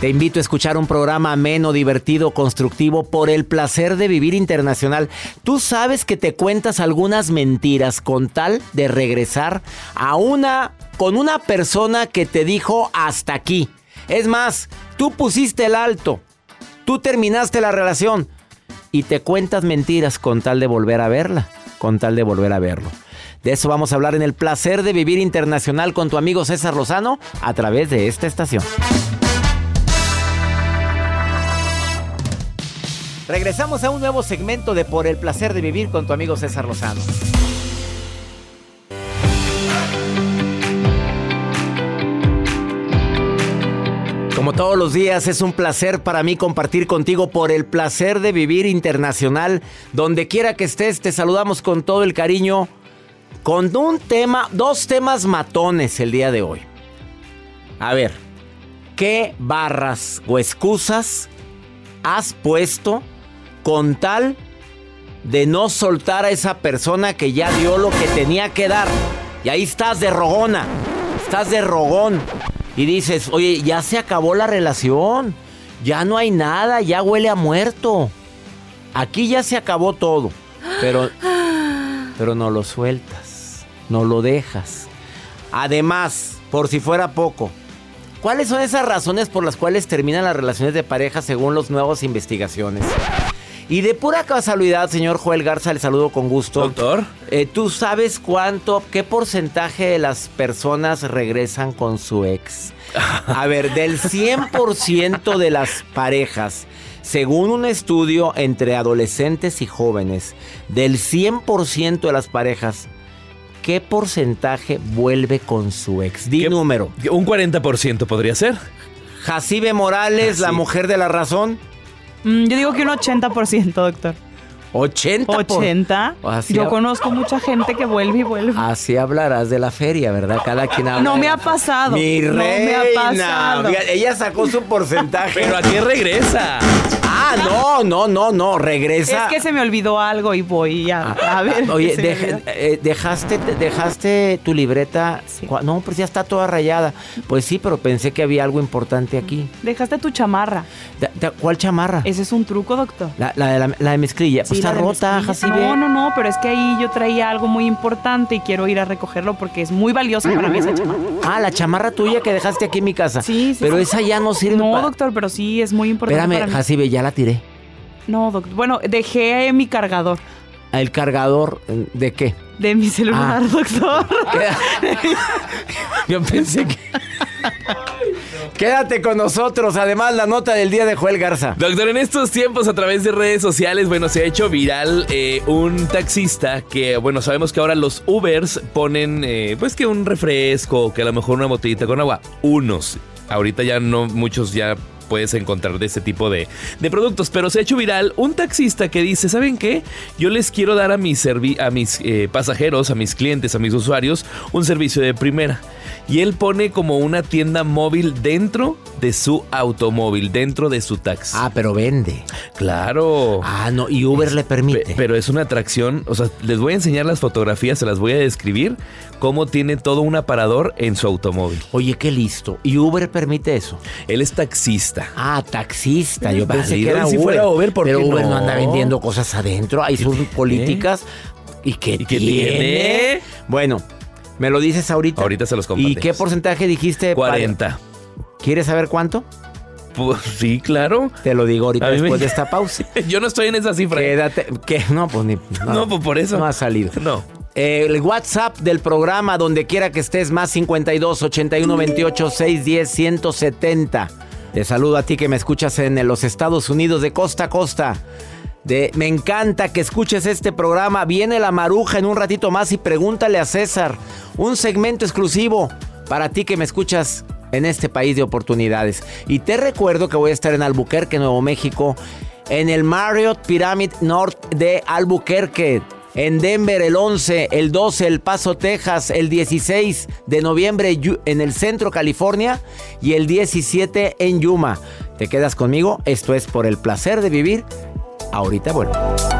Te invito a escuchar un programa ameno, divertido, constructivo por el placer de vivir internacional. Tú sabes que te cuentas algunas mentiras con tal de regresar a una con una persona que te dijo hasta aquí. Es más, tú pusiste el alto. Tú terminaste la relación y te cuentas mentiras con tal de volver a verla, con tal de volver a verlo. De eso vamos a hablar en el placer de vivir internacional con tu amigo César Lozano a través de esta estación. Regresamos a un nuevo segmento de Por el placer de vivir con tu amigo César Lozano. Como todos los días es un placer para mí compartir contigo por el placer de vivir internacional. Donde quiera que estés, te saludamos con todo el cariño. Con un tema, dos temas matones el día de hoy. A ver, ¿qué barras o excusas has puesto con tal de no soltar a esa persona que ya dio lo que tenía que dar. Y ahí estás de rogona, estás de rogón. Y dices, oye, ya se acabó la relación, ya no hay nada, ya huele a muerto. Aquí ya se acabó todo, pero, pero no lo sueltas, no lo dejas. Además, por si fuera poco, ¿cuáles son esas razones por las cuales terminan las relaciones de pareja según las nuevas investigaciones? Y de pura casualidad, señor Joel Garza, le saludo con gusto. Doctor. Eh, ¿Tú sabes cuánto, qué porcentaje de las personas regresan con su ex? A ver, del 100% de las parejas, según un estudio entre adolescentes y jóvenes, del 100% de las parejas, ¿qué porcentaje vuelve con su ex? Di número. Un 40% podría ser. Jacibe Morales, la mujer de la razón. Mm, yo digo que un 80%, doctor. 80. 80. Así Yo hab- conozco mucha gente que vuelve y vuelve. Así hablarás de la feria, ¿verdad? Cada quien habla. No me ha pasado. Mi No reina. me ha pasado. Ella sacó su porcentaje. Pero ¿a qué regresa? Ah, no, no, no, no. Regresa. Es que se me olvidó algo y voy a, a ver. Ah, Oye, deja- eh, dejaste, dejaste tu libreta. Sí. No, pues ya está toda rayada. Pues sí, pero pensé que había algo importante aquí. Dejaste tu chamarra. Da- da- ¿Cuál chamarra? Ese es un truco, doctor. La, la de la, la de mezclilla. Pues está rota. Jacibe. No, no, no, pero es que ahí yo traía algo muy importante y quiero ir a recogerlo porque es muy valioso para mí esa chamarra. Ah, la chamarra tuya que dejaste aquí en mi casa. Sí, sí, Pero sí. esa ya no sirve No, doctor, pero sí es muy importante Espérame. Jacibe, ya la tiré. No, doctor. Bueno, dejé mi cargador ¿El cargador de qué? de mi celular, Ah. doctor. Yo pensé que... Quédate con nosotros. Además, la nota del día de Joel Garza. Doctor, en estos tiempos a través de redes sociales, bueno, se ha hecho viral eh, un taxista que, bueno, sabemos que ahora los Ubers ponen, eh, pues que un refresco, que a lo mejor una botellita con agua. Unos. Ahorita ya no, muchos ya puedes encontrar de este tipo de, de productos. Pero se ha hecho viral un taxista que dice, ¿saben qué? Yo les quiero dar a mis, a mis eh, pasajeros, a mis clientes, a mis usuarios, un servicio de primera. Y él pone como una tienda móvil dentro de su automóvil, dentro de su taxi. Ah, pero vende. claro. Ah, no, y Uber le permite. Pe- Pero es una atracción, o sea, les voy a enseñar las fotografías, se las voy a describir, cómo tiene todo un aparador en su automóvil. Oye, qué listo. ¿Y Uber permite eso? Él es taxista. Ah, taxista. Yo pensé que era si Uber. fuera Uber, ¿por pero qué Uber no? no? anda vendiendo cosas adentro. Hay sus políticas. ¿Y qué, ¿Y qué tiene? tiene? Bueno, ¿me lo dices ahorita? Ahorita se los ¿Y compartimos. qué porcentaje dijiste? para- 40. ¿Quieres saber cuánto? Pues, sí, claro. Te lo digo ahorita me- después de esta pausa. Yo no estoy en esa cifra. Quédate. ¿Qué? No, pues ni. No, pues por eso. No ha salido. No. Eh, el WhatsApp del programa, donde quiera que estés, más 52 81 28 610 170. Te saludo a ti que me escuchas en los Estados Unidos de costa a costa. De, me encanta que escuches este programa. Viene la maruja en un ratito más y pregúntale a César. Un segmento exclusivo para ti que me escuchas en este país de oportunidades. Y te recuerdo que voy a estar en Albuquerque, Nuevo México, en el Marriott Pyramid North de Albuquerque. En Denver el 11, el 12, El Paso, Texas, el 16 de noviembre en el centro California y el 17 en Yuma. ¿Te quedas conmigo? Esto es por el placer de vivir. Ahorita vuelvo.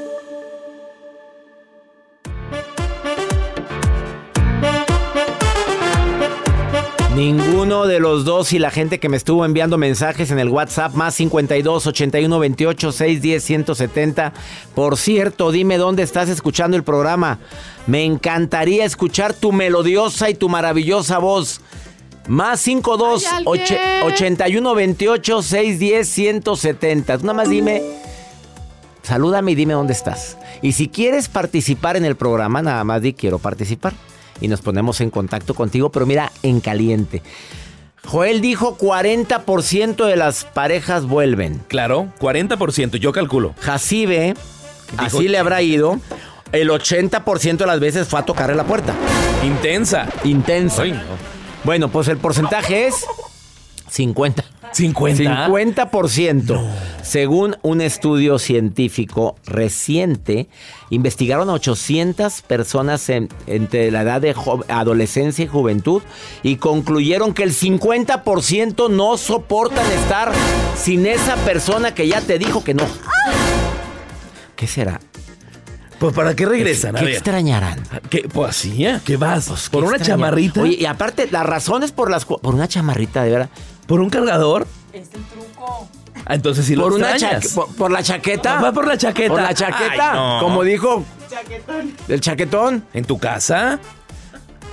Ninguno de los dos y la gente que me estuvo enviando mensajes en el WhatsApp más 52 81 28 610 170. Por cierto, dime dónde estás escuchando el programa. Me encantaría escuchar tu melodiosa y tu maravillosa voz. Más 52 ¿Hay och- alguien? 81 28 610 170. Tú Nada más dime. Salúdame y dime dónde estás. Y si quieres participar en el programa, nada más di quiero participar. Y nos ponemos en contacto contigo, pero mira, en caliente. Joel dijo 40% de las parejas vuelven. Claro, 40%, yo calculo. Jacibe, así le habrá ido. El 80% de las veces fue a tocarle la puerta. Intensa. Intensa. Ay, no. Bueno, pues el porcentaje es 50. 50. 50%. Según un estudio científico reciente, investigaron a 800 personas en- entre la edad de adolescencia y juventud y concluyeron que el 50% no soportan estar sin esa persona que ya te dijo que no. ¿Qué será? Pues ¿para qué regresan? A ¿Qué ver. extrañarán? ¿Qué? Pues así, ¿eh? ¿Qué vas? Pues, ¿Por ¿qué una extrañarán? chamarrita? Oye, y aparte, las razones por las por una chamarrita, de verdad. ¿Por un cargador? Es el truco. Ah, entonces sí lo por una extrañas. chaque- por, por la chaqueta. Va por la chaqueta. Por la chaqueta. Ay, no. Como dijo el chaquetón. ¿En tu casa?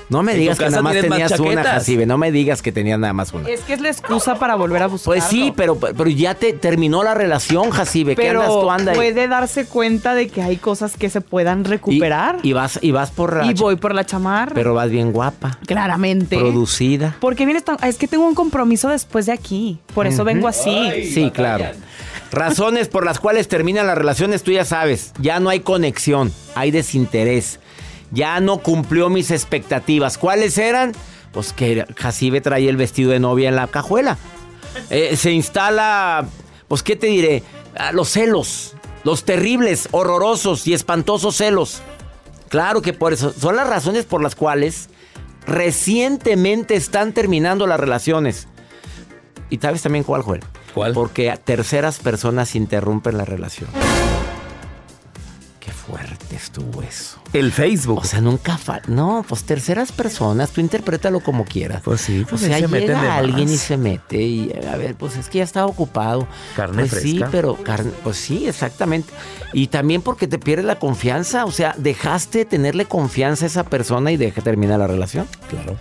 No me ¿En digas que nada más tenías una? Jacibe. No me digas que tenías nada más una. Es que es la excusa para volver a buscar. Pues sí, pero, pero ya te terminó la relación, Jacibe. ¿Qué Pero andas tú anda ahí? puede darse cuenta de que hay cosas que se puedan recuperar. Y, vas, y vas por la Y voy por la chamarra. Pero vas bien guapa. Claramente. Producida. Porque vienes tan... Es que tengo un compromiso después de aquí. Por eso vengo así. Sí, claro. Razones por las cuales terminan las relaciones, tú ya sabes. Ya no hay conexión, hay desinterés. Ya no cumplió mis expectativas. ¿Cuáles eran? Pues que Jacibe traía el vestido de novia en la cajuela. Eh, se instala, pues, ¿qué te diré? Ah, los celos, los terribles, horrorosos y espantosos celos. Claro que por eso, son las razones por las cuales recientemente están terminando las relaciones. ¿Y sabes también cuál, Joel? ¿Cuál? Porque terceras personas interrumpen la relación. Qué fuerte estuvo eso. El Facebook. O sea, nunca fa No, pues terceras personas, tú interprétalo como quieras. Pues sí, pues o sea, se meten de llega alguien más. y se mete y a ver, pues es que ya estaba ocupado. Carne pues sí, fresca. pero carne, pues sí, exactamente. Y también porque te pierdes la confianza, o sea, dejaste de tenerle confianza a esa persona y deja terminar la relación. Claro.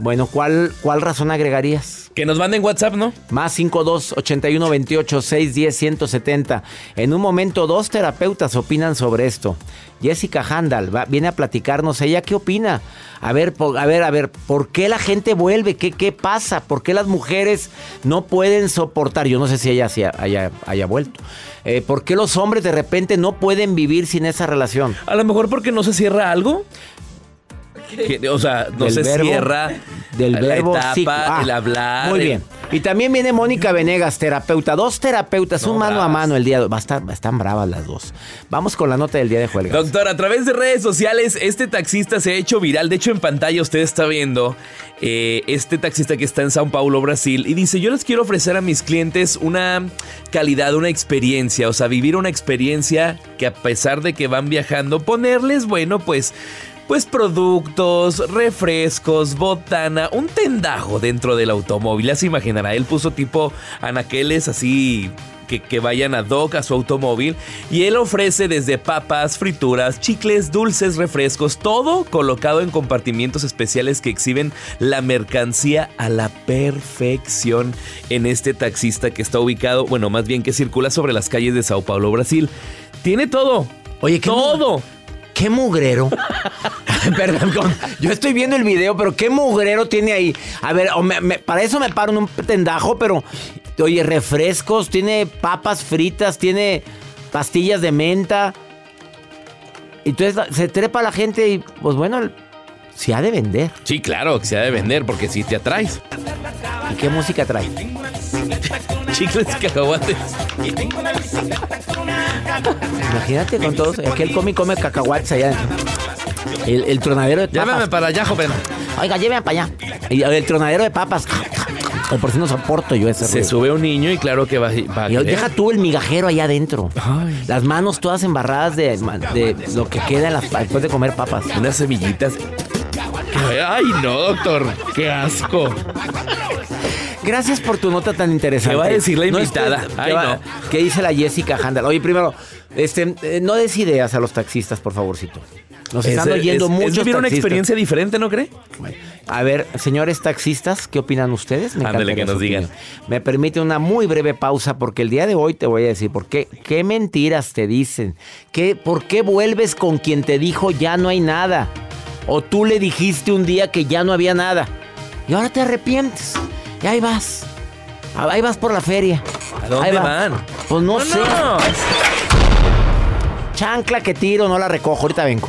Bueno, ¿cuál, cuál razón agregarías? Que nos manden WhatsApp, ¿no? Más 52 81 28 610 170. En un momento, dos terapeutas opinan sobre esto. Jessica Handal va- viene a platicarnos. ¿Ella qué opina? A ver, a ver, a ver, ¿por qué la gente vuelve? ¿Qué, qué pasa? ¿Por qué las mujeres no pueden soportar? Yo no sé si ella sí haya, haya vuelto. Eh, ¿Por qué los hombres de repente no pueden vivir sin esa relación? A lo mejor porque no se cierra algo. Que, o sea, no Del se verbo- cierra del la verbo etapa, sí. Ah, el hablar. Muy el- bien. Y también viene Mónica Venegas, terapeuta. Dos terapeutas, No, un mano a mano el día. Va a estar, están bravas las dos. Vamos con la nota del día de Juelga. Doctor, a través de redes sociales, este taxista se ha hecho viral. De hecho, en pantalla usted está viendo eh, este taxista que está en Sao Paulo, Brasil, y dice: Yo les quiero ofrecer a mis clientes una calidad, una experiencia, o sea, vivir una experiencia que a pesar de que van viajando, ponerles, bueno, pues. Pues productos, refrescos, botana, un tendajo dentro del automóvil. Ya se imaginará, él puso tipo anaqueles así que, que vayan a dock a su automóvil y él ofrece desde papas, frituras, chicles, dulces, refrescos, todo colocado en compartimientos especiales que exhiben la mercancía a la perfección en este taxista que está ubicado, bueno, más bien que circula sobre las calles de Sao Paulo, Brasil. Tiene todo. Oye, ¿qué todo. ¿Qué mugrero? Perdón, yo estoy viendo el video, pero ¿qué mugrero tiene ahí? A ver, para eso me paro en un tendajo, pero oye, refrescos, tiene papas fritas, tiene pastillas de menta. Entonces se trepa la gente y, pues bueno, se ha de vender. Sí, claro, que se ha de vender porque si te atraes. ¿Y qué música trae? Chicles y cacahuates. Imagínate con todos. Aquí el come y come cacahuates allá. El, el tronadero de papas. Llévame para allá, joven. Oiga, llévenme para allá. Y el tronadero de papas. O por si no soporto yo ese Se ruido. sube un niño y claro que va, va a Y deja tú el migajero allá adentro. Ay. Las manos todas embarradas de, de lo que queda en las, después de comer papas. Unas semillitas. Ay, no, doctor. Qué asco. Gracias por tu nota tan interesante. ¿Qué va a decir la No invitada? estés- Ay, ¿qué, va- no. qué dice la Jessica Handal? Oye, primero, este, eh, no des ideas a los taxistas, por favorcito. Nos están Es- oyendo es- muchos Es vivir una experiencia diferente, ¿no cree? A ver, señores taxistas, ¿qué opinan ustedes? Me Ándale, que nos digan. Me permite una muy breve pausa porque el día de hoy te voy a decir por qué, qué mentiras te dicen, ¿Qué, por qué vuelves con quien te dijo ya no hay nada, o tú le dijiste un día que ya no había nada y ahora te arrepientes y ahí vas, ahí vas por la feria. ¿A dónde Ahí va. van? Pues no, sé, no. chancla que tiro, no la recojo, ahorita vengo.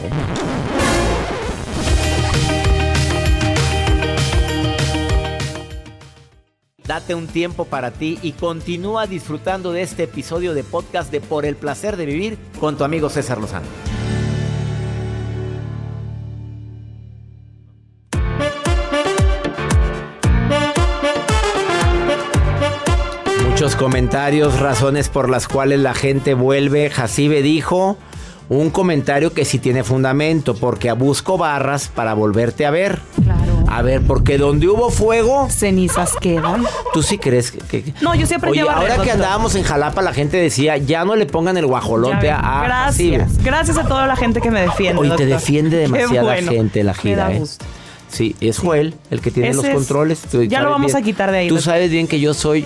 Date un tiempo para ti y continúa disfrutando de este episodio de podcast de Por el placer de vivir con tu amigo César Lozano. Comentarios, razones por las cuales la gente vuelve. Jacibe dijo un comentario que sí tiene fundamento, porque busco barras para volverte a ver. Claro. A ver, porque donde hubo fuego, Cenizas quedan. tú sí crees que... que- No, yo sí aprendí Oye, a ahora que andábamos en Jalapa, la gente decía, ya no le pongan el guajolote a Gracias. Jacibe. Gracias a toda la gente que me defiende. Hoy te defiende demasiada bueno. gente la Me gira, ¿eh? Sí, es Joel el que tiene Ese los es- controles. Tú ya lo vamos bien- a quitar de ahí, Tú doctor. sabes bien que yo soy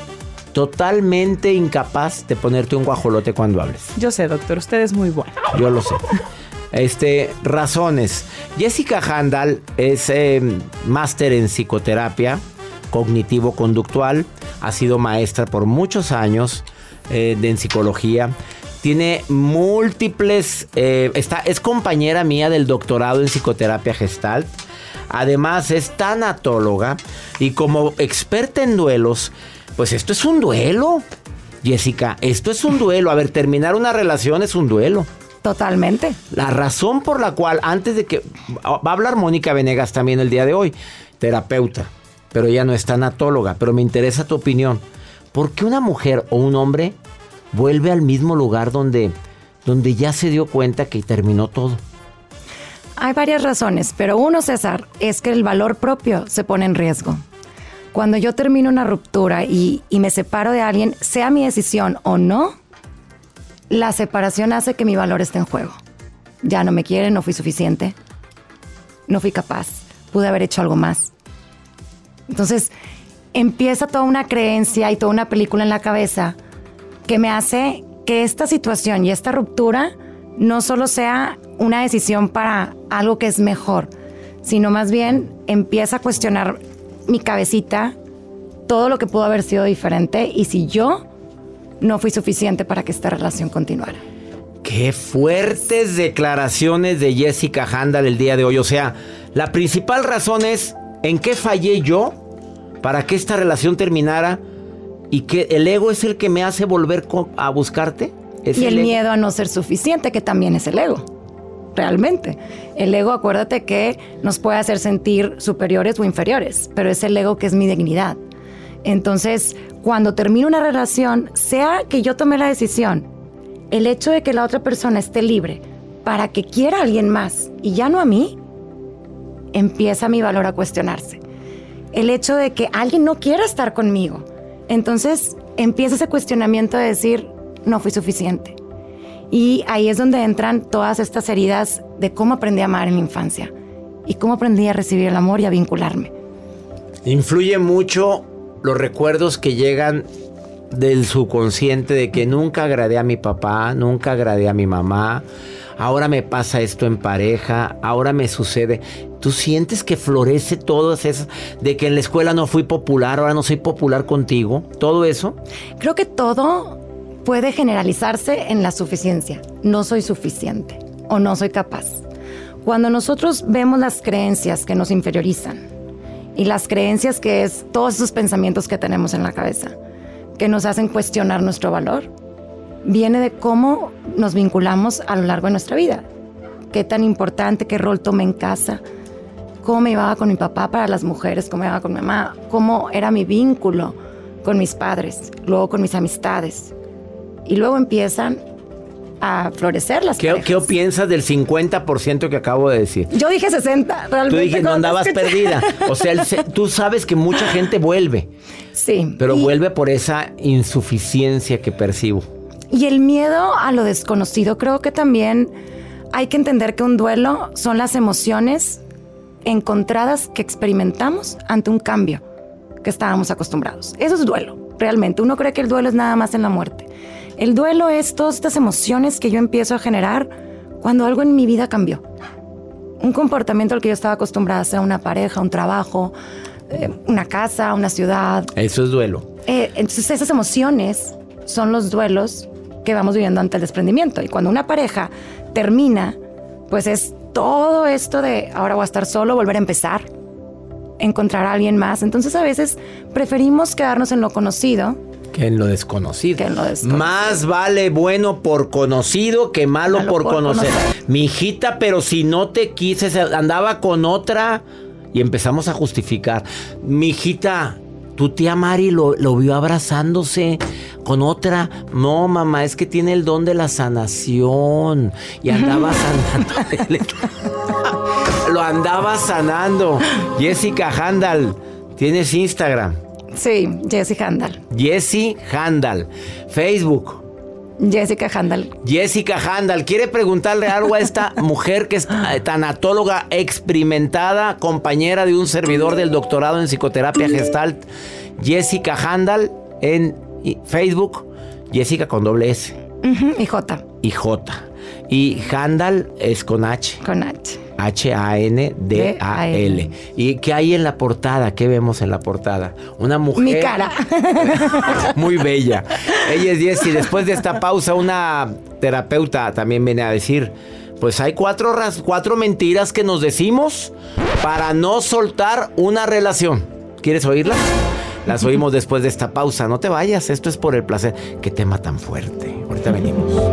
totalmente incapaz de ponerte un guajolote cuando hables. Yo sé, doctor, usted es muy bueno. Yo lo sé. Este, razones. Jessica Handal es eh, máster en psicoterapia cognitivo-conductual. Ha sido maestra por muchos años eh, de, en psicología. Tiene múltiples. eh, está, es compañera mía del doctorado en psicoterapia gestalt. Además, es tanatóloga y como experta en duelos, Pues esto es un duelo. Jessica, esto es un duelo. A ver, terminar una relación es un duelo. Totalmente. La razón por la cual, antes de que... Va a hablar Mónica Venegas también el día de hoy, terapeuta, pero ella no es tanatóloga, pero me interesa tu opinión. ¿Por qué una mujer o un hombre vuelve al mismo lugar donde, donde ya se dio cuenta que terminó todo? Hay varias razones, pero uno, César, es que el valor propio se pone en riesgo. Cuando yo termino una ruptura y, me separo de alguien, sea mi decisión o no, la separación hace que mi valor esté en juego. Ya no me quiere, no fui suficiente, no fui capaz, pude haber hecho algo más. Entonces empieza toda una creencia y toda una película en la cabeza que me hace que esta situación y esta ruptura no solo sea una decisión para algo que es mejor, sino más bien empieza a cuestionar mi cabecita todo lo que pudo haber sido diferente y si yo no fui suficiente para que esta relación continuara. Qué fuertes declaraciones de Jessica Handal el día de hoy. O sea, la principal razón es en qué fallé yo para que esta relación terminara y que el ego es el que me hace volver a buscarte. y el, miedo a no ser suficiente, que también es el ego. Realmente. El ego, acuérdate que nos puede hacer sentir superiores o inferiores, pero es el ego que es mi dignidad. Entonces, cuando termino una relación, sea que yo tome la decisión, el hecho de que la otra persona esté libre para que quiera a alguien más y ya no a mí, empieza mi valor a cuestionarse. El hecho de que alguien no quiera estar conmigo, entonces empieza ese cuestionamiento de decir, no fui suficiente. Y ahí es donde entran todas estas heridas de cómo aprendí a amar en la infancia y cómo aprendí a recibir el amor y a vincularme. Influye mucho los recuerdos que llegan del subconsciente de que nunca agradé a mi papá, nunca agradé a mi mamá, ahora me pasa esto en pareja, ahora me sucede. ¿Tú sientes que florece todo eso de que en la escuela no fui popular, ahora no soy popular contigo? ¿Todo eso? Creo que todo puede generalizarse en la suficiencia. No soy suficiente o no soy capaz. Cuando nosotros vemos las creencias que nos inferiorizan, y las creencias que es todos esos pensamientos que tenemos en la cabeza, que nos hacen cuestionar nuestro valor, viene de cómo nos vinculamos a lo largo de nuestra vida. Qué tan importante, qué rol tomé en casa, cómo me iba con mi papá para las mujeres, cómo me iba con mi mamá, cómo era mi vínculo con mis padres, luego con mis amistades. Y luego empiezan a florecer las ¿Qué, ¿Qué piensas del 50% que acabo de decir? Yo dije 60, realmente. Tú dije, no andabas perdida. O sea, tú sabes que mucha gente vuelve. Sí. Pero vuelve por esa insuficiencia que percibo. Y el miedo a lo desconocido, creo que también hay que entender que un duelo son las emociones encontradas que experimentamos ante un cambio que estábamos acostumbrados. Eso es duelo, realmente. Uno cree que el duelo es nada más en la muerte. El duelo es todas estas emociones que yo empiezo a generar cuando algo en mi vida cambió. Un comportamiento al que yo estaba acostumbrada, sea una pareja, un trabajo, eh, una casa, una ciudad. Eso es duelo. Eh, entonces esas emociones son los duelos que vamos viviendo ante el desprendimiento. Y cuando una pareja termina, pues es todo esto de ahora voy a estar solo, volver a empezar, encontrar a alguien más. Entonces a veces preferimos quedarnos en lo conocido que en lo desconocido. Más vale bueno por conocido que malo, por, conocer. Mi hijita, pero si no te quise, andaba con otra. Y empezamos a justificar. Mi hijita, tu tía Mari lo, lo, vio abrazándose con otra. No, mamá, es que tiene el don de la sanación. Y andaba sanando. lo andaba sanando. Jessica Handal, tienes Instagram. Sí, Jessie Handal. Jessie Handal. Facebook. Jessica Handal. Jessica Handal. ¿Quiere preguntarle algo a esta mujer que es tanatóloga experimentada, compañera de un servidor del doctorado en psicoterapia gestalt? Jessica Handal en Facebook. Jessica con doble S. y J. Y J. Y Handal es con H. Con H. H-A-N-D-A-L. ¿Y qué hay en la portada? ¿Qué vemos en la portada? Una mujer. Mi cara. muy bella. Ella es Jessie. Después de esta pausa, una terapeuta también viene a decir: Pues hay cuatro, cuatro mentiras que nos decimos para no soltar una relación. ¿Quieres oírla? Las oímos después de esta pausa. No te vayas, esto es por el placer. Qué tema tan fuerte. Ahorita venimos.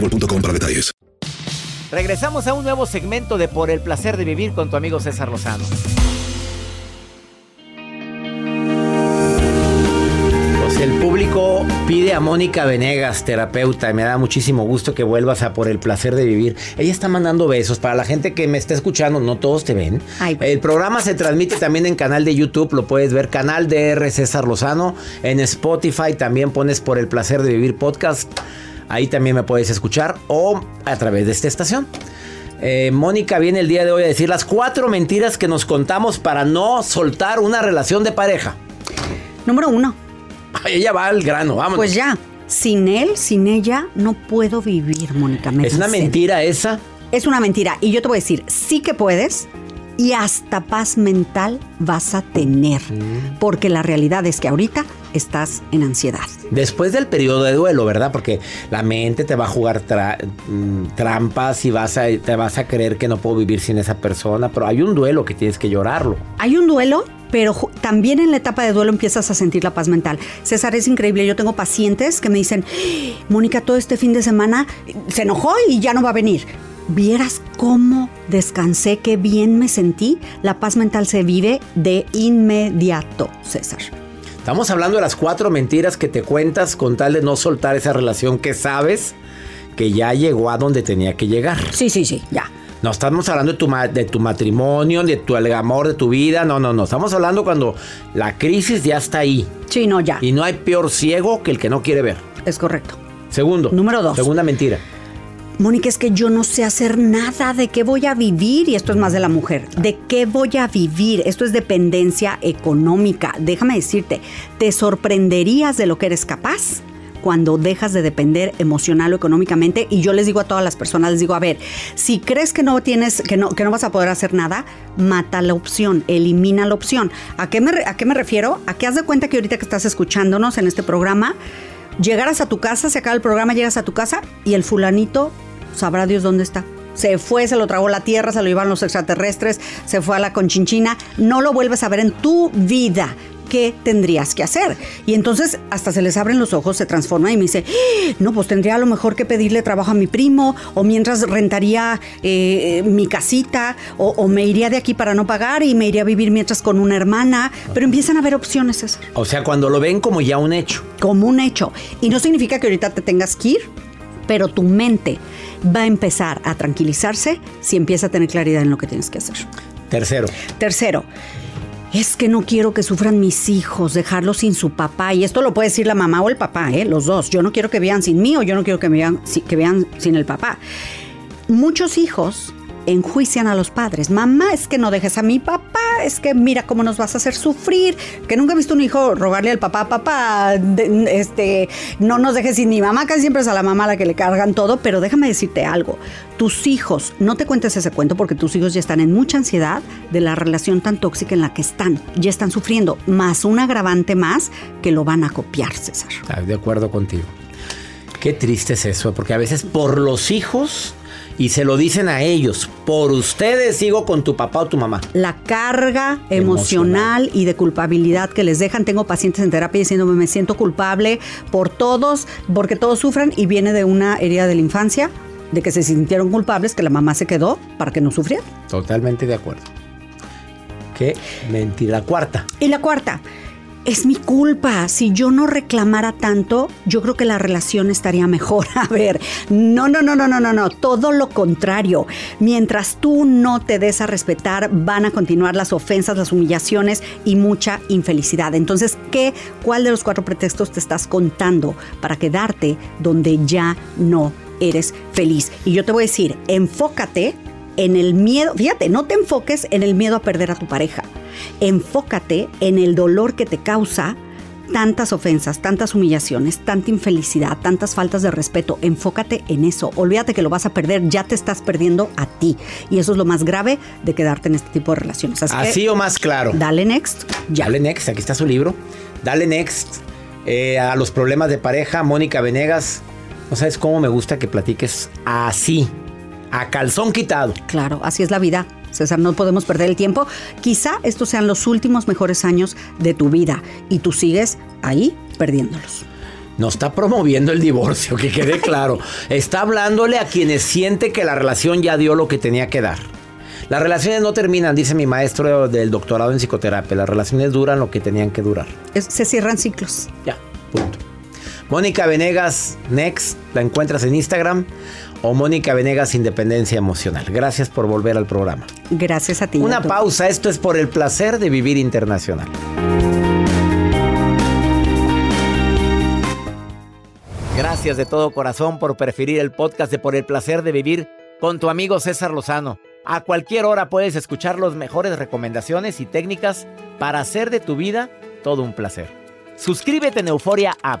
boostmobile.com para detalles. Regresamos a un nuevo segmento de Por el placer de vivir con tu amigo César Lozano. Pues el público pide a Mónica Venegas, terapeuta, y me da muchísimo gusto que vuelvas a Por el placer de vivir. Ella está mandando besos para la gente que me está escuchando, no todos te ven. Ay. El programa se transmite también en canal de YouTube, lo puedes ver, canal DR César Lozano. En Spotify también pones Por el placer de vivir podcast. Ahí también me puedes escuchar o a través de esta estación. Eh, Mónica viene el día de hoy a decir las cuatro mentiras que nos contamos para no soltar una relación de pareja. Número uno, Ay, Ella va al grano, vamos. pues ya, sin él, sin ella, no puedo vivir, Mónica. me Es una mentira esa. Es una mentira. Y yo te voy a decir, sí que puedes y hasta paz mental vas a tener. Porque la realidad es que ahorita estás en ansiedad. Después del periodo de duelo, ¿verdad? Porque la mente te va a jugar tra- mm, trampas y vas a, te vas a creer que no puedo vivir sin esa persona. Pero hay un duelo que tienes que llorarlo. Hay un duelo, pero también en la etapa de duelo empiezas a sentir la paz mental. César, es increíble. Yo tengo pacientes que me dicen, Mónica, todo este fin de semana se enojó y ya no va a venir. Vieras cómo descansé, qué bien me sentí. La paz mental se vive de inmediato, César. Estamos hablando de las cuatro mentiras que te cuentas con tal de no soltar esa relación que sabes que ya llegó a donde tenía que llegar. Sí, sí, sí, ya. No estamos hablando de tu, de tu matrimonio, de tu amor de tu vida. No, no, no. Estamos hablando cuando la crisis ya está ahí. Sí, no, ya. Y no hay peor ciego que el que no quiere ver. Es correcto. Segundo. Número dos. Segunda mentira. Mónica, es que yo no sé hacer nada. ¿De qué voy a vivir? Y esto es más de la mujer. ¿De qué voy a vivir? Esto es dependencia económica. Déjame decirte, te sorprenderías de lo que eres capaz cuando dejas de depender emocional o económicamente. Y yo les digo a todas las personas, les digo, a ver, si crees que no tienes, que no, que no vas a poder hacer nada, mata la opción, elimina la opción. ¿A qué me, qué refiero? A que haz de cuenta que ahorita que estás escuchándonos en este programa, llegaras a tu casa, se acaba el programa, llegas a tu casa y el fulanito sabrá Dios dónde está. Se fue, se lo tragó la tierra, se lo llevaron los extraterrestres, se fue a la conchinchina, no lo vuelves a ver en tu vida. ¿Qué tendrías que hacer? Y entonces hasta se les abren los ojos, se transforma y me dice, "Ah, no, pues tendría a lo mejor que pedirle trabajo a mi primo, o mientras rentaría eh, mi casita, o, o me iría de aquí para no pagar y me iría a vivir mientras con una hermana. Pero empiezan a haber opciones, César O sea, cuando lo ven como ya un hecho. como un hecho. Y no significa que ahorita te tengas que ir, pero tu mente va a empezar a tranquilizarse si empieza a tener claridad en lo que tienes que hacer. Tercero. Tercero, es que no quiero que sufran mis hijos, dejarlos sin su papá. Y esto lo puede decir la mamá o el papá, ¿eh? los dos. Yo no quiero que vean sin mí o yo no quiero que, vean, que vean sin el papá. Muchos hijos enjuician a los padres. Mamá, es que no dejes a mi papá, es que mira cómo nos vas a hacer sufrir. Que nunca he visto un hijo rogarle al papá, papá, de- este, no nos dejes sin mi mamá, casi siempre es a la mamá la que le cargan todo, pero déjame decirte algo. Tus hijos, no te cuentes ese cuento porque tus hijos ya están en mucha ansiedad de la relación tan tóxica en la que están. Ya están sufriendo, más un agravante más que lo van a copiar, César. Estoy de acuerdo contigo. Qué triste es eso, porque a veces por los hijos y se lo dicen a ellos, por ustedes sigo con tu papá o tu mamá. la carga Emocional. emocional, y de culpabilidad que les dejan. Tengo pacientes en terapia diciéndome me siento culpable por todos, porque todos sufren y viene de una herida de la infancia, de que se sintieron culpables, que la mamá se quedó para que no sufrieran. Totalmente de acuerdo. Qué mentira. La cuarta. Y la cuarta, es mi culpa. Si yo no reclamara tanto, yo creo que la relación estaría mejor. A ver, no, no, no, no, no, no, no. Todo lo contrario. Mientras tú no te des a respetar, van a continuar las ofensas, las humillaciones y mucha infelicidad. Entonces, ¿qué, cuál de los cuatro pretextos te estás contando para quedarte donde ya no eres feliz? Y yo te voy a decir, enfócate en el miedo, fíjate, no te enfoques en el miedo a perder a tu pareja. Enfócate en el dolor que te causa tantas ofensas, tantas humillaciones, tanta infelicidad, tantas faltas de respeto. Enfócate en eso. Olvídate que lo vas a perder, ya te estás perdiendo a ti. Y eso es lo más grave de quedarte en este tipo de relaciones. Así, o más claro. Dale next. Ya. Dale next, aquí está su libro. Dale next eh, a los problemas de pareja, Mónica Venegas. No sabes cómo me gusta que platiques así, a calzón quitado. Claro, así es la vida. César, no podemos perder el tiempo. Quizá estos sean los últimos mejores años de tu vida y tú sigues ahí perdiéndolos. No está promoviendo el divorcio, que quede claro. está hablándole a quienes siente que la relación ya dio lo que tenía que dar. Las relaciones no terminan, dice mi maestro del doctorado en psicoterapia. Las relaciones duran lo que tenían que durar. se cierran ciclos. Ya, punto. Mónica Venegas, Next, la encuentras en Instagram o Mónica Venegas Independencia Emocional. Gracias por volver al programa. Gracias a ti. Una pausa, esto es por el placer de vivir internacional. Gracias de todo corazón por preferir el podcast de Por el placer de vivir con tu amigo César Lozano. A cualquier hora puedes escuchar las mejores recomendaciones y técnicas para hacer de tu vida todo un placer. Suscríbete en Euforia App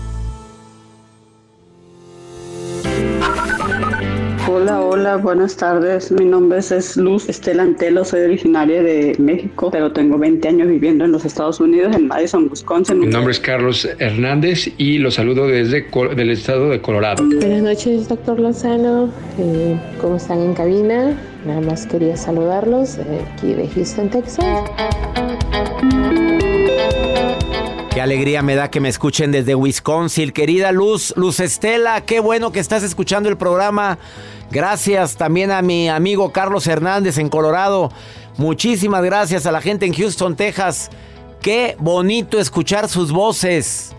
Hola, hola, buenas tardes. Mi nombre es Luz Estelantelo, soy originaria de México, pero tengo 20 años viviendo en los Estados Unidos, en Madison, Wisconsin. Mi nombre es Carlos Hernández y los saludo desde el estado de Colorado. Buenas noches, doctor Lozano. Eh, ¿Cómo están en cabina? Nada más quería saludarlos eh, aquí de Houston, Texas. Qué alegría me da que me escuchen desde Wisconsin. Querida Luz, Luz Estela, qué bueno que estás escuchando el programa. Gracias también a mi amigo Carlos Hernández en Colorado. Muchísimas gracias a la gente en Houston, Texas. Qué bonito escuchar sus voces.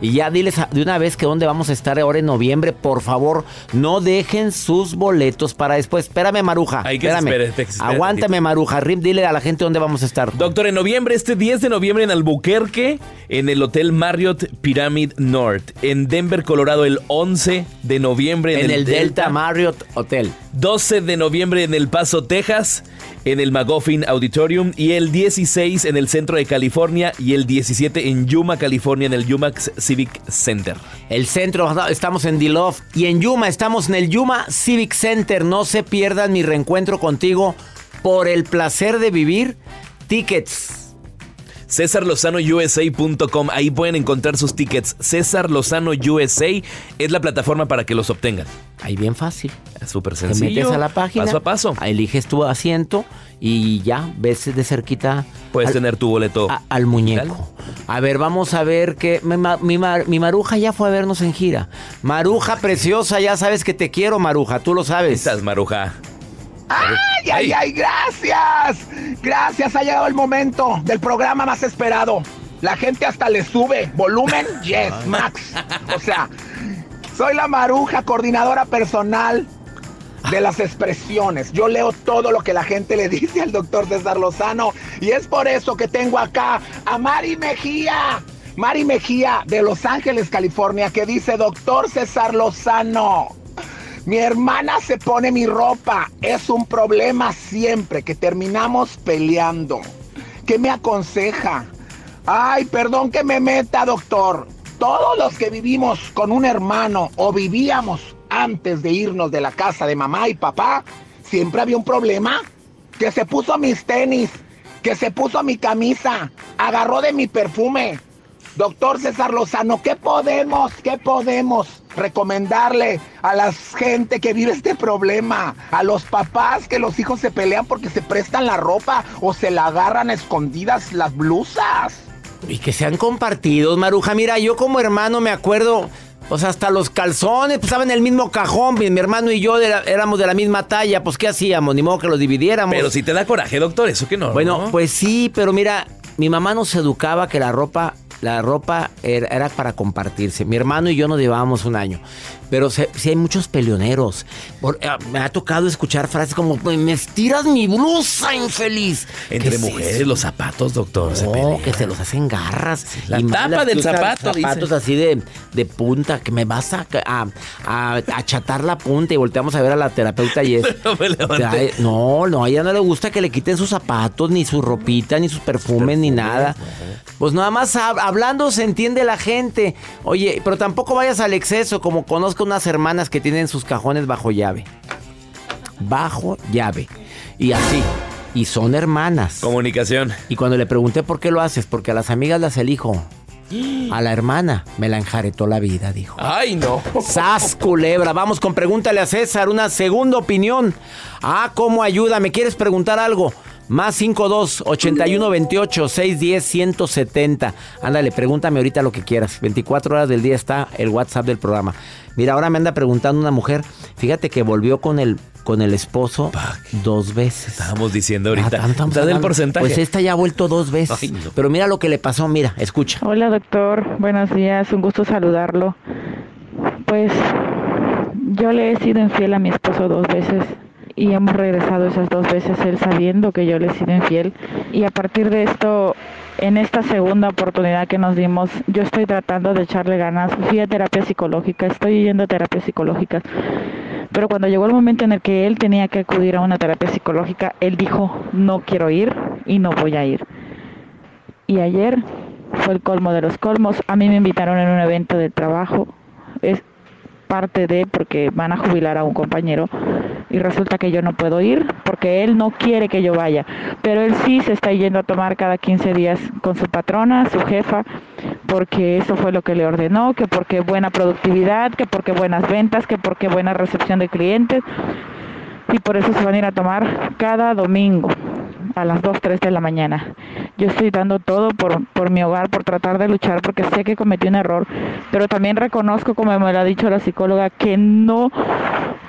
Y ya diles de una vez que dónde vamos a estar ahora en noviembre. Por favor, no dejen sus boletos para después. Espérame, Maruja. Hay que espérame. Aguántame, Maruja. Rip, dile a la gente dónde vamos a estar. Doctor, en noviembre, este 10 de noviembre en Albuquerque, en el Hotel Marriott Pyramid North. En Denver, Colorado, el 11 de noviembre en, el, Delta Marriott Hotel. 12 de noviembre en El Paso, Texas en el McGuffin Auditorium y el 16 en el centro de California y el 17 en Yuma, California, en el Yumax Civic Center. El centro, estamos en D-Love y en Yuma, estamos en el Yuma Civic Center. No se pierdan mi reencuentro contigo por el placer de vivir. Tickets CésarLozanoUSA.com. Ahí pueden encontrar sus tickets. César Lozano USA es la plataforma para que los obtengan. Ahí bien fácil. Súper sencillo. Te metes a la página. Paso a paso. Eliges tu asiento y ya ves de cerquita. Puedes tener tu boleto. al muñeco. A ver, vamos a ver que mi, mi, Maruja ya fue a vernos en gira. Maruja preciosa, ya sabes que te quiero, Maruja. Tú lo sabes. Estás, Maruja. ¡Ay, ay, ay! ¡Gracias! Gracias, ha llegado el momento del programa más esperado. La gente hasta le sube volumen, yes, max. O sea, soy la maruja, coordinadora personal de las expresiones. Yo leo todo lo que la gente le dice al doctor César Lozano y es por eso que tengo acá a Mari Mejía. Mari Mejía de Los Ángeles, California, que dice, doctor César Lozano, mi hermana se pone mi ropa. Es un problema siempre que terminamos peleando. ¿Qué me aconseja? Ay, perdón que me meta, doctor. Todos los que vivimos con un hermano o vivíamos antes de irnos de la casa de mamá y papá, siempre había un problema. Que se puso mis tenis, que se puso mi camisa, agarró de mi perfume. Doctor César Lozano, ¿qué podemos, qué podemos recomendarle a la gente que vive este problema, a los papás que los hijos se pelean porque se prestan la ropa o se la agarran a escondidas las blusas. Y que sean compartidos, Maruja. Mira, yo como hermano me acuerdo, pues hasta los calzones, pues estaban en el mismo cajón. Mi, mi hermano y yo éramos de la misma talla. Pues, ¿qué hacíamos? Ni modo que los dividiéramos. Pero si te da coraje, doctor, eso que no. Bueno, ¿no? pues sí, pero mira, mi mamá nos educaba que la ropa, la ropa era, era para compartirse. Mi hermano y yo nos llevábamos un año. Pero sí hay muchos peleoneros. Por- eh, me ha tocado escuchar frases como, "Pues, me estiras mi blusa, infeliz. Entre ¿Qué es mujeres, los zapatos, doctor. No, que se los hacen garras. la Y tapa del zapato, dice. Zapatos así de, de punta, que me vas a, a, a achatar la punta y volteamos a ver a la terapeuta y es... No. Ay, No, no, a ella no le gusta que le quiten sus zapatos, ni su ropita, ni sus perfumes, ni nada. Pues nada más hab- hablando se entiende la gente. Oye, pero tampoco vayas al exceso, como conozco unas hermanas que tienen sus cajones bajo llave. Bajo llave. Y así. Y son hermanas. Comunicación. Y cuando le pregunté por qué lo haces, porque a las amigas las elijo. A la hermana me la enjaretó la vida, dijo. Ay, no. ¡Sas, culebra! Vamos con pregúntale a César, una segunda opinión. Ah, ¿cómo ayuda? ¿Me quieres preguntar algo? Más 52 81 28 610 170. Ándale, pregúntame ahorita lo que quieras. 24 horas del día está el WhatsApp del programa. Mira, ahora me anda preguntando una mujer. Fíjate que volvió con el, con el esposo dos veces. Estábamos diciendo ahorita. Ah, estamos hablando- porcentaje. Pues esta ya ha vuelto dos veces. Ay, no. Pero mira lo que le pasó, mira, escucha. Hola doctor, buenos días, un gusto saludarlo. Pues yo le he sido infiel a mi esposo dos veces y hemos regresado esas dos veces él sabiendo que yo le he sido infiel y a partir de esto, en esta segunda oportunidad que nos dimos, yo estoy tratando de echarle ganas, fui a terapia psicológica, estoy yendo a terapia psicológica. Pero cuando llegó el momento en el que él tenía que acudir a una terapia psicológica, él dijo, no quiero ir y no voy a ir. Y ayer fue el colmo de los colmos. A mí me invitaron en un evento de trabajo. Parte de porque van a jubilar a un compañero y resulta que yo no puedo ir porque él no quiere que yo vaya. Pero él sí se está yendo a tomar cada 15 días con su patrona, su jefa, porque eso fue lo que le ordenó, que porque buena productividad, que porque buenas ventas, que porque buena recepción de clientes. Y por eso se van a ir a tomar cada domingo a las 2, 3 de la mañana. Yo estoy dando todo por, por mi hogar, por tratar de luchar, porque sé que cometí un error, pero también reconozco, como me lo ha dicho la psicóloga, que no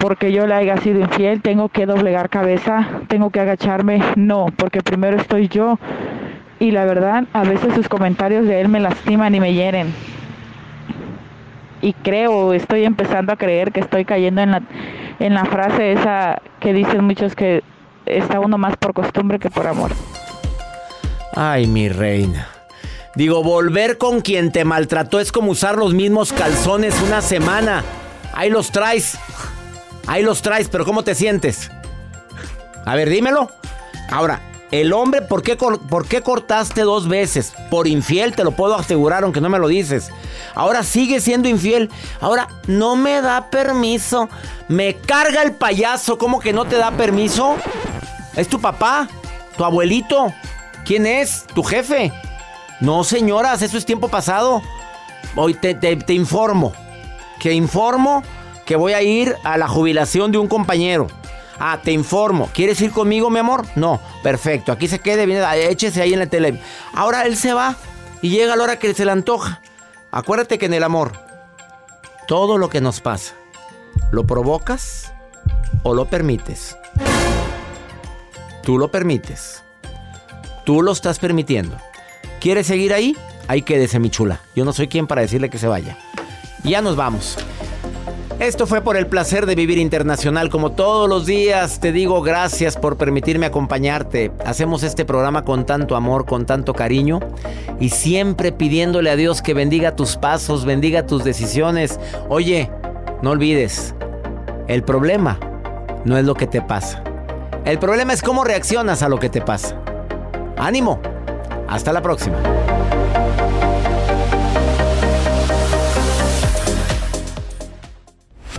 porque yo le haya sido infiel, tengo que doblegar cabeza, tengo que agacharme, no, porque primero estoy yo. Y la verdad, a veces sus comentarios de él me lastiman y me hieren. Y creo, estoy empezando a creer que estoy cayendo en la, en la frase esa que dicen muchos que está uno más por costumbre que por amor. Ay, mi reina. Digo, volver con quien te maltrató es como usar los mismos calzones una semana. Ahí los traes. Ahí los traes, pero ¿cómo te sientes? A ver, dímelo. Ahora, el hombre, ¿por qué, ¿por qué cortaste dos veces? Por infiel, te lo puedo asegurar, aunque no me lo dices. Ahora sigue siendo infiel. Ahora, no me da permiso. Me carga el payaso. ¿Cómo que no te da permiso? ¿Es tu papá? ¿Tu abuelito? ¿Quién es? ¿Tu jefe? No, señoras, eso es tiempo pasado. Hoy te, te- te informo. Que informo que voy a ir a la jubilación de un compañero. Ah, te informo. ¿Quieres ir conmigo, mi amor? No, perfecto. Aquí se quede, viene, échese ahí en la tele. Ahora él se va y llega a la hora que se le antoja. Acuérdate que en el amor, todo lo que nos pasa, ¿lo provocas o lo permites? Tú lo permites. Tú lo estás permitiendo. ¿Quieres seguir ahí? Ahí quédese, mi chula. Yo no soy quien para decirle que se vaya. Ya nos vamos. Esto fue por el placer de vivir internacional. Como todos los días, te digo gracias por permitirme acompañarte. Hacemos este programa con tanto amor, con tanto cariño y siempre pidiéndole a Dios que bendiga tus pasos, bendiga tus decisiones. Oye, no olvides, el problema no es lo que te pasa. El problema es cómo reaccionas a lo que te pasa. Ánimo. Hasta la próxima.